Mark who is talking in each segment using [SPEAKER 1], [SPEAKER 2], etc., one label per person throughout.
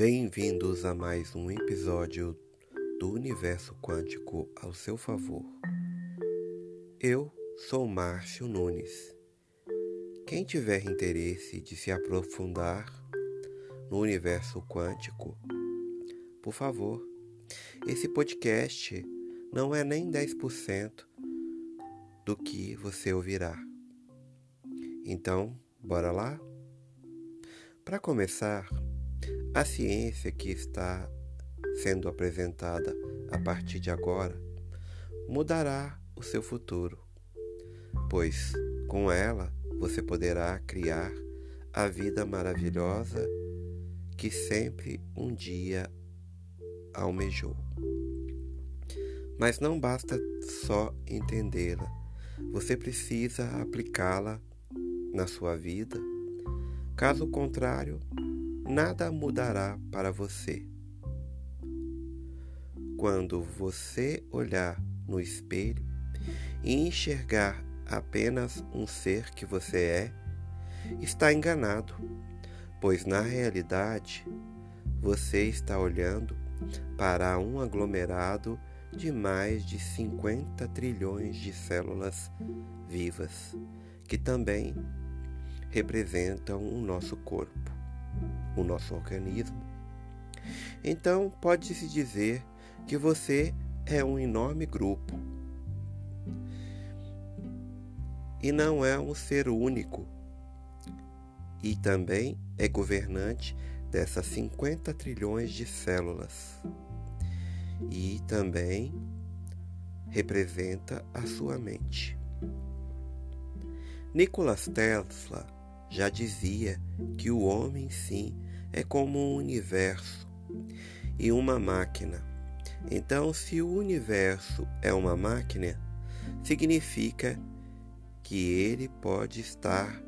[SPEAKER 1] Bem-vindos a mais um episódio do Universo Quântico ao seu favor. Eu sou Márcio Nunes. Quem tiver interesse de se aprofundar no universo quântico, por favor, esse podcast não é nem 10% do que você ouvirá. Então, bora lá? Para começar, a ciência que está sendo apresentada a partir de agora mudará o seu futuro, pois com ela você poderá criar a vida maravilhosa que sempre um dia almejou. Mas não basta só entendê-la, você precisa aplicá-la na sua vida. Caso contrário, nada mudará para você. Quando você olhar no espelho e enxergar apenas um ser que você é, está enganado, pois na realidade você está olhando para um aglomerado de mais de 50 trilhões de células vivas, que também representam o nosso corpo o nosso organismo. Então, pode-se dizer que você é um enorme grupo e não é um ser único, e também é governante dessas 50 trilhões de células, e também representa a sua mente. Nikola Tesla já dizia que o homem sim é como um universo e uma máquina. Então, se o universo é uma máquina, significa que ele pode estar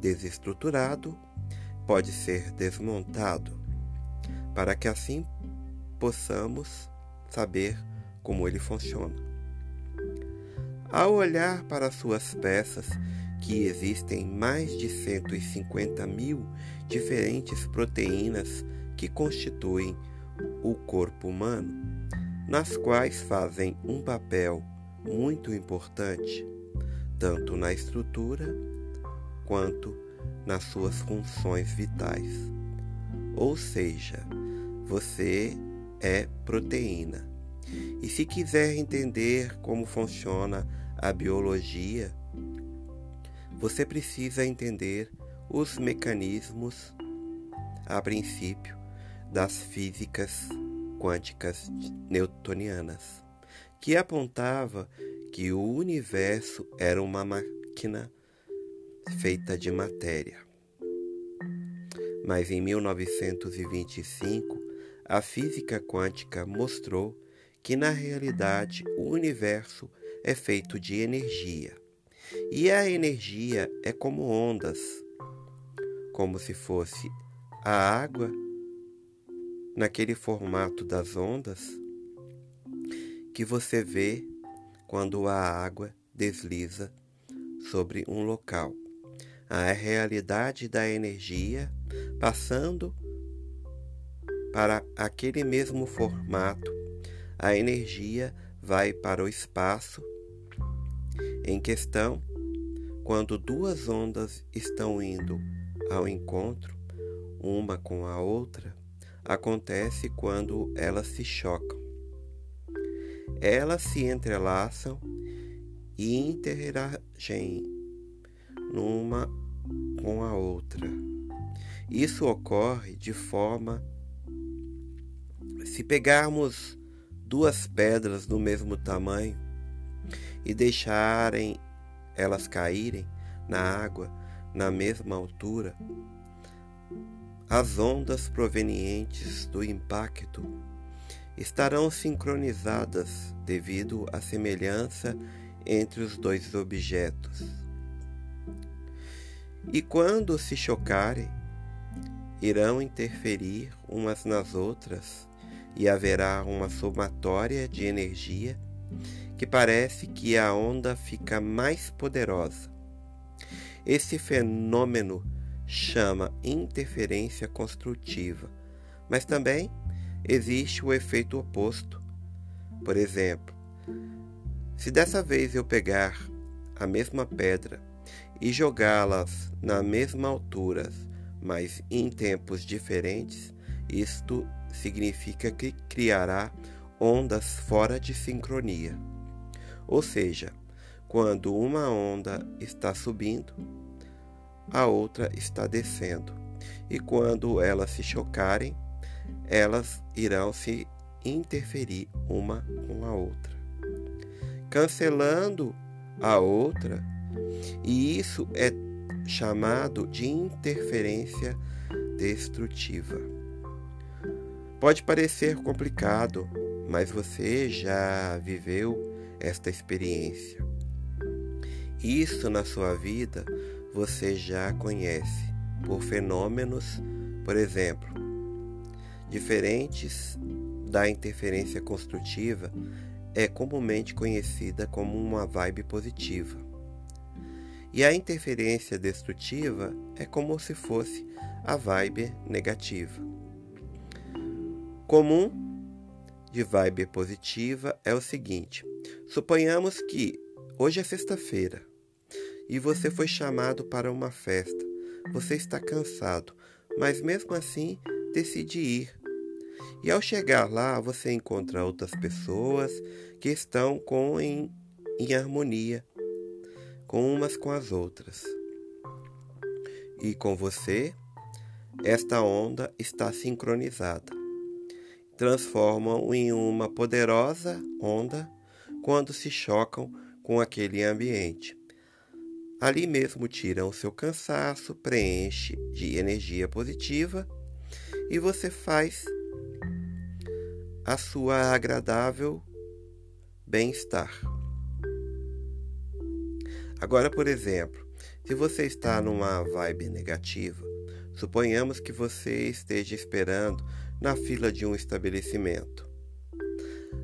[SPEAKER 1] desestruturado, pode ser desmontado, para que assim possamos saber como ele funciona. Ao olhar para suas peças, que existem mais de 150 mil diferentes proteínas que constituem o corpo humano, nas quais fazem um papel muito importante, tanto na estrutura quanto nas suas funções vitais. Ou seja, você é proteína. E se quiser entender como funciona a biologia, você precisa entender os mecanismos, a princípio, das físicas quânticas newtonianas, que apontava que o universo era uma máquina feita de matéria. Mas em 1925, a física quântica mostrou que na realidade o universo é feito de energia. E a energia é como ondas, como se fosse a água naquele formato das ondas que você vê quando a água desliza sobre um local. A realidade da energia passando para aquele mesmo formato, a energia vai para o espaço em questão, quando duas ondas estão indo ao encontro, uma com a outra, acontece quando elas se chocam. Elas se entrelaçam e interagem numa com a outra. Isso ocorre de forma se pegarmos duas pedras do mesmo tamanho e deixarem elas caírem na água na mesma altura, as ondas provenientes do impacto estarão sincronizadas devido à semelhança entre os dois objetos. E quando se chocarem, irão interferir umas nas outras e haverá uma somatória de energia que parece que a onda fica mais poderosa. Esse fenômeno chama interferência construtiva, Mas também existe o efeito oposto. Por exemplo, se dessa vez eu pegar a mesma pedra e jogá-las na mesma altura, mas em tempos diferentes, isto significa que criará ondas fora de sincronia. Ou seja, quando uma onda está subindo, a outra está descendo. E quando elas se chocarem, elas irão se interferir uma com a outra, cancelando a outra, e isso é chamado de interferência destrutiva. Pode parecer complicado, mas você já viveu esta experiência. Isso na sua vida você já conhece por fenômenos, por exemplo, diferentes da interferência construtiva, é comumente conhecida como uma vibe positiva. E a interferência destrutiva é como se fosse a vibe negativa. Comum de vibe positiva é o seguinte: suponhamos que hoje é sexta-feira e você foi chamado para uma festa. Você está cansado, mas mesmo assim decide ir. E ao chegar lá, você encontra outras pessoas que estão com em, em harmonia com umas com as outras. E com você, esta onda está sincronizada transformam em uma poderosa onda quando se chocam com aquele ambiente. Ali mesmo tiram o seu cansaço, preenche de energia positiva e você faz a sua agradável bem-estar. Agora, por exemplo, se você está numa vibe negativa, suponhamos que você esteja esperando na fila de um estabelecimento.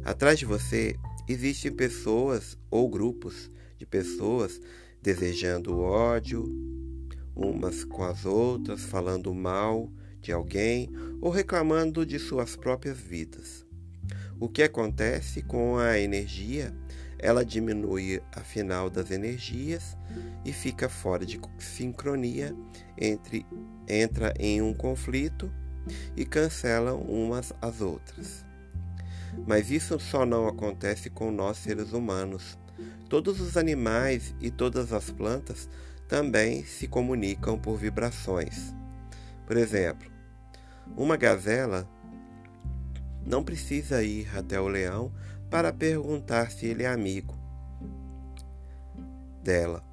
[SPEAKER 1] Atrás de você existem pessoas ou grupos de pessoas desejando ódio umas com as outras, falando mal de alguém ou reclamando de suas próprias vidas. O que acontece com a energia? Ela diminui a final das energias e fica fora de sincronia entre entra em um conflito e cancelam umas às outras. Mas isso só não acontece com nós seres humanos. Todos os animais e todas as plantas também se comunicam por vibrações. Por exemplo, uma gazela não precisa ir até o leão para perguntar se ele é amigo dela,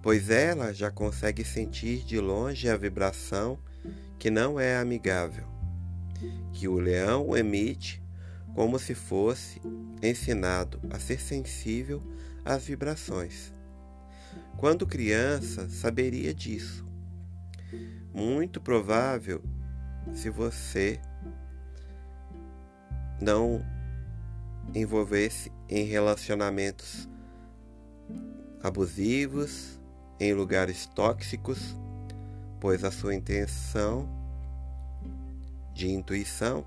[SPEAKER 1] pois ela já consegue sentir de longe a vibração que não é amigável, que o leão emite como se fosse ensinado a ser sensível às vibrações. Quando criança, saberia disso. Muito provável se você não envolvesse em relacionamentos abusivos, em lugares tóxicos pois a sua intenção de intuição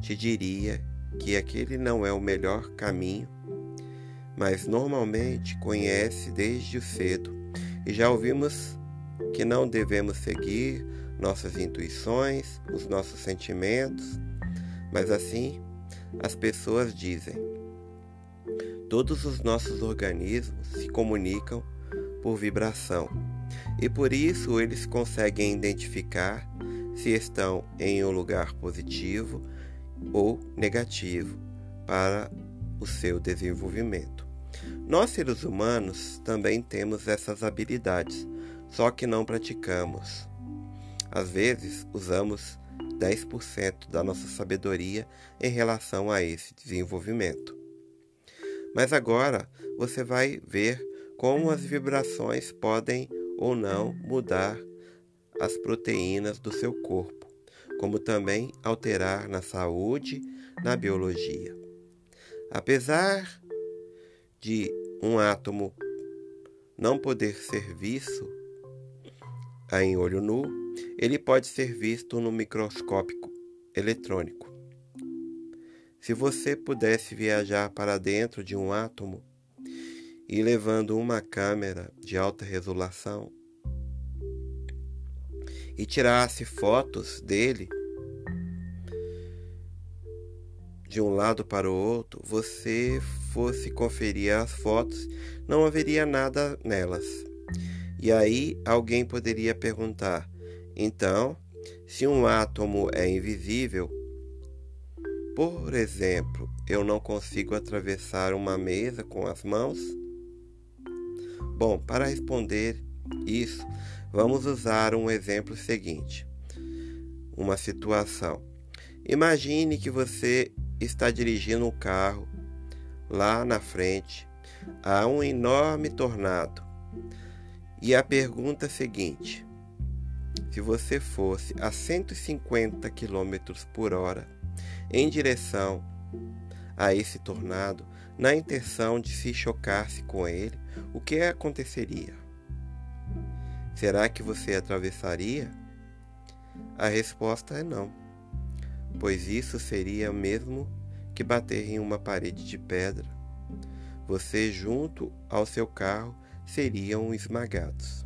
[SPEAKER 1] te diria que aquele não é o melhor caminho, mas normalmente conhece desde o cedo e já ouvimos que não devemos seguir nossas intuições, os nossos sentimentos, mas assim as pessoas dizem. Todos os nossos organismos se comunicam por vibração e por isso eles conseguem identificar se estão em um lugar positivo ou negativo para o seu desenvolvimento. Nós, seres humanos, também temos essas habilidades, só que não praticamos. Às vezes, usamos 10% da nossa sabedoria em relação a esse desenvolvimento. Mas agora você vai ver como as vibrações podem ou não mudar as proteínas do seu corpo, como também alterar na saúde, na biologia. Apesar de um átomo não poder ser visto em olho nu, ele pode ser visto no microscópio eletrônico. Se você pudesse viajar para dentro de um átomo e levando uma câmera de alta resolução e tirasse fotos dele de um lado para o outro, você fosse conferir as fotos, não haveria nada nelas. E aí alguém poderia perguntar: então, se um átomo é invisível, por exemplo, eu não consigo atravessar uma mesa com as mãos? Bom, para responder isso, vamos usar um exemplo seguinte. Uma situação. Imagine que você está dirigindo um carro lá na frente há um enorme tornado. E a pergunta seguinte: se você fosse a 150 km por hora em direção a esse tornado, na intenção de se chocar-se com ele, o que aconteceria? Será que você atravessaria? A resposta é não, pois isso seria mesmo que bater em uma parede de pedra. Você, junto ao seu carro, seriam esmagados.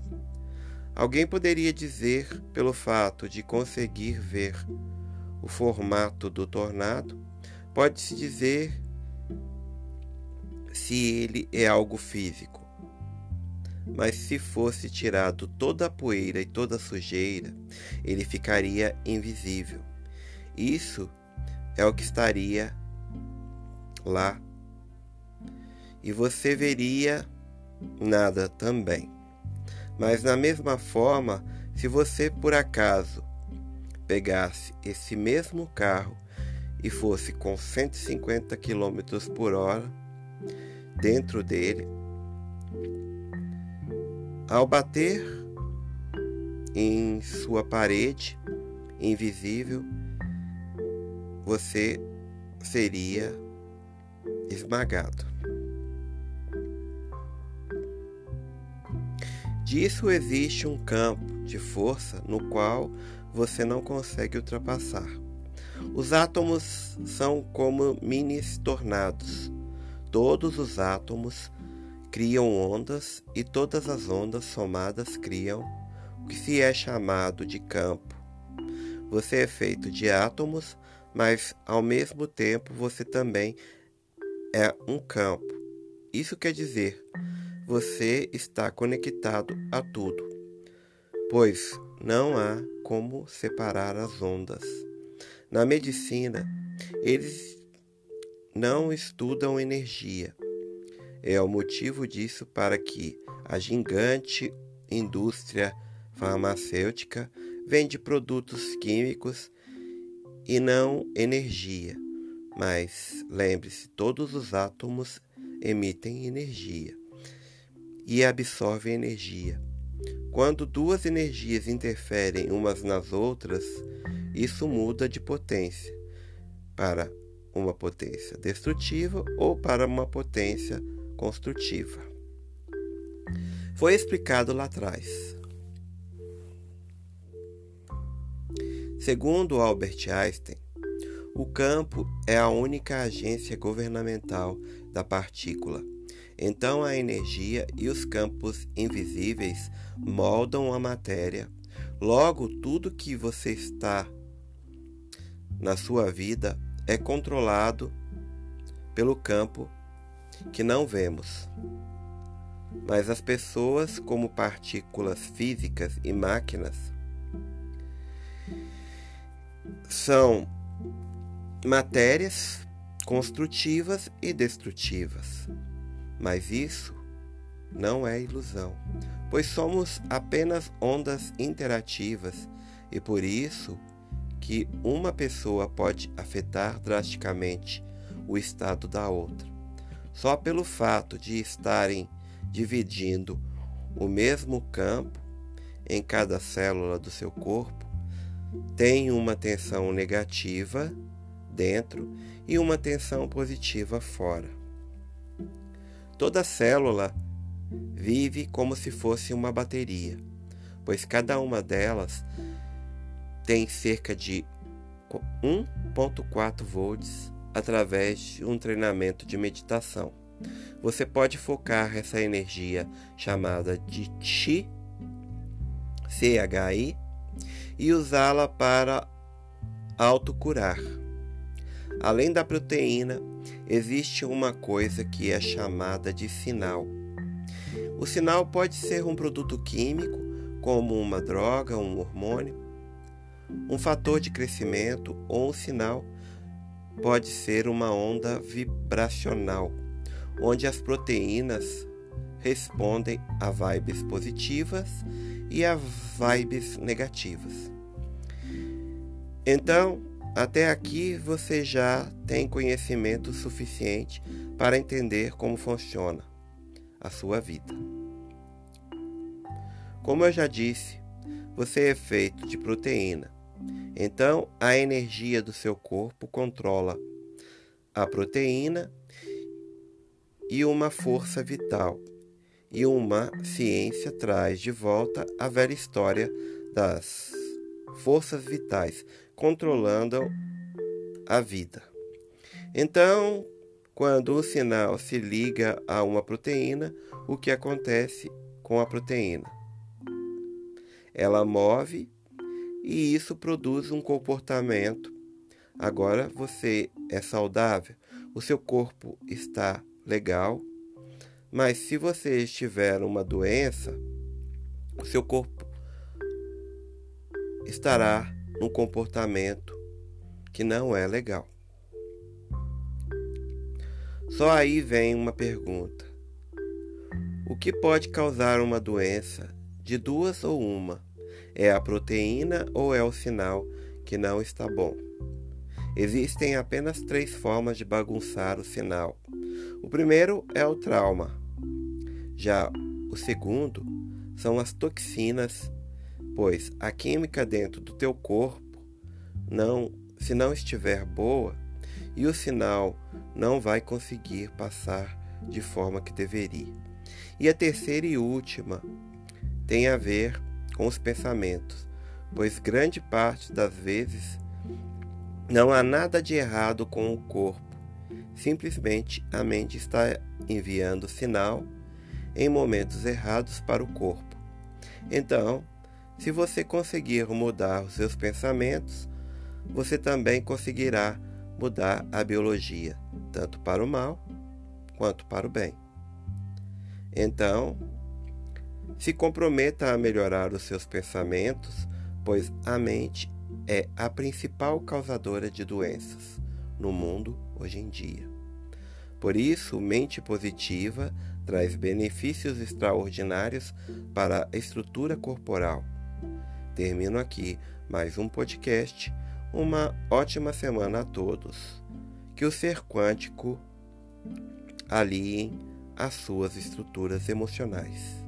[SPEAKER 1] Alguém poderia dizer, pelo fato de conseguir ver o formato do tornado, pode-se dizer se ele é algo físico. Mas se fosse tirado toda a poeira e toda a sujeira, ele ficaria invisível. Isso é o que estaria lá. E você veria nada também. Mas da mesma forma, se você por acaso pegasse esse mesmo carro e fosse com 150 km por hora dentro dele, ao bater em sua parede invisível, você seria esmagado. Disso existe um campo de força no qual você não consegue ultrapassar. Os átomos são como mini tornados. Todos os átomos criam ondas e todas as ondas somadas criam o que se é chamado de campo. Você é feito de átomos, mas ao mesmo tempo você também é um campo. Isso quer dizer, você está conectado a tudo, pois não há como separar as ondas. Na medicina, eles não estudam energia. É o motivo disso para que a gigante indústria farmacêutica vende produtos químicos e não energia. Mas lembre-se, todos os átomos emitem energia e absorvem energia. Quando duas energias interferem umas nas outras, isso muda de potência para uma potência destrutiva ou para uma potência construtiva. Foi explicado lá atrás. Segundo Albert Einstein, o campo é a única agência governamental da partícula então a energia e os campos invisíveis moldam a matéria. Logo, tudo que você está na sua vida é controlado pelo campo que não vemos. Mas as pessoas, como partículas físicas e máquinas, são matérias construtivas e destrutivas. Mas isso não é ilusão, pois somos apenas ondas interativas e por isso que uma pessoa pode afetar drasticamente o estado da outra. Só pelo fato de estarem dividindo o mesmo campo em cada célula do seu corpo, tem uma tensão negativa dentro e uma tensão positiva fora. Toda célula vive como se fosse uma bateria, pois cada uma delas tem cerca de 1.4 volts através de um treinamento de meditação. Você pode focar essa energia chamada de Chi, CHI, e usá-la para autocurar. Além da proteína, existe uma coisa que é chamada de sinal. O sinal pode ser um produto químico, como uma droga, um hormônio, um fator de crescimento ou um sinal pode ser uma onda vibracional, onde as proteínas respondem a vibes positivas e a vibes negativas. Então, até aqui você já tem conhecimento suficiente para entender como funciona a sua vida. Como eu já disse, você é feito de proteína. Então, a energia do seu corpo controla a proteína e uma força vital. E uma ciência traz de volta a velha história das forças vitais controlando a vida. Então, quando o sinal se liga a uma proteína, o que acontece com a proteína? Ela move e isso produz um comportamento. Agora você é saudável, o seu corpo está legal, mas se você estiver uma doença, o seu corpo estará num comportamento que não é legal. Só aí vem uma pergunta: o que pode causar uma doença de duas ou uma? É a proteína ou é o sinal que não está bom? Existem apenas três formas de bagunçar o sinal. O primeiro é o trauma. Já o segundo são as toxinas pois a química dentro do teu corpo não, se não estiver boa, e o sinal não vai conseguir passar de forma que deveria. E a terceira e última tem a ver com os pensamentos, pois grande parte das vezes não há nada de errado com o corpo, simplesmente a mente está enviando sinal em momentos errados para o corpo. Então, se você conseguir mudar os seus pensamentos, você também conseguirá mudar a biologia, tanto para o mal quanto para o bem. Então, se comprometa a melhorar os seus pensamentos, pois a mente é a principal causadora de doenças no mundo hoje em dia. Por isso, mente positiva traz benefícios extraordinários para a estrutura corporal Termino aqui mais um podcast. Uma ótima semana a todos. Que o ser quântico aliem as suas estruturas emocionais.